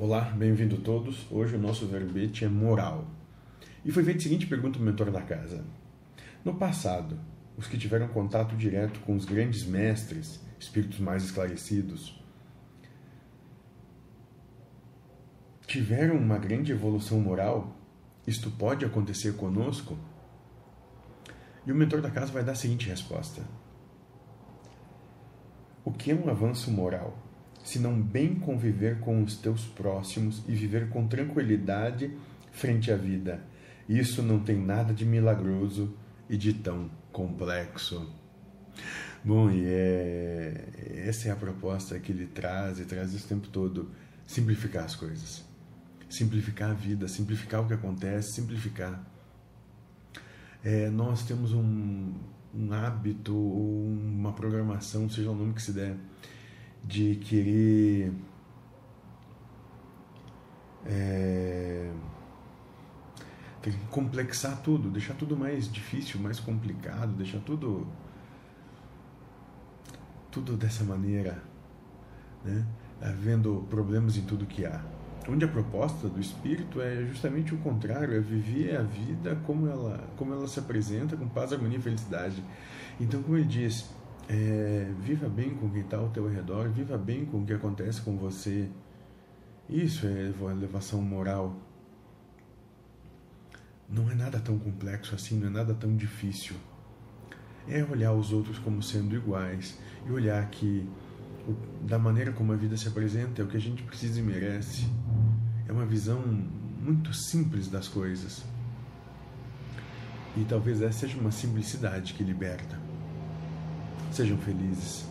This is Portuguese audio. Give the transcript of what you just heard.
Olá, bem-vindo todos. Hoje o nosso verbete é moral. E foi feita a seguinte pergunta do mentor da casa. No passado, os que tiveram contato direto com os grandes mestres, espíritos mais esclarecidos, tiveram uma grande evolução moral? Isto pode acontecer conosco? E o mentor da casa vai dar a seguinte resposta: O que é um avanço moral? Se não bem conviver com os teus próximos e viver com tranquilidade frente à vida. Isso não tem nada de milagroso e de tão complexo. Bom, e é, essa é a proposta que ele traz e traz isso o tempo todo: simplificar as coisas, simplificar a vida, simplificar o que acontece, simplificar. É, nós temos um, um hábito, uma programação, seja o nome que se der, de querer é, complexar tudo, deixar tudo mais difícil, mais complicado, deixar tudo tudo dessa maneira, né? havendo problemas em tudo que há. Onde a proposta do espírito é justamente o contrário, é viver a vida como ela, como ela se apresenta, com paz, harmonia e felicidade. Então, como ele diz, é, viva bem com quem está ao teu redor, viva bem com o que acontece com você. Isso é elevação moral. Não é nada tão complexo assim, não é nada tão difícil. É olhar os outros como sendo iguais e olhar que da maneira como a vida se apresenta é o que a gente precisa e merece. É uma visão muito simples das coisas. E talvez essa seja uma simplicidade que liberta. Sejam felizes.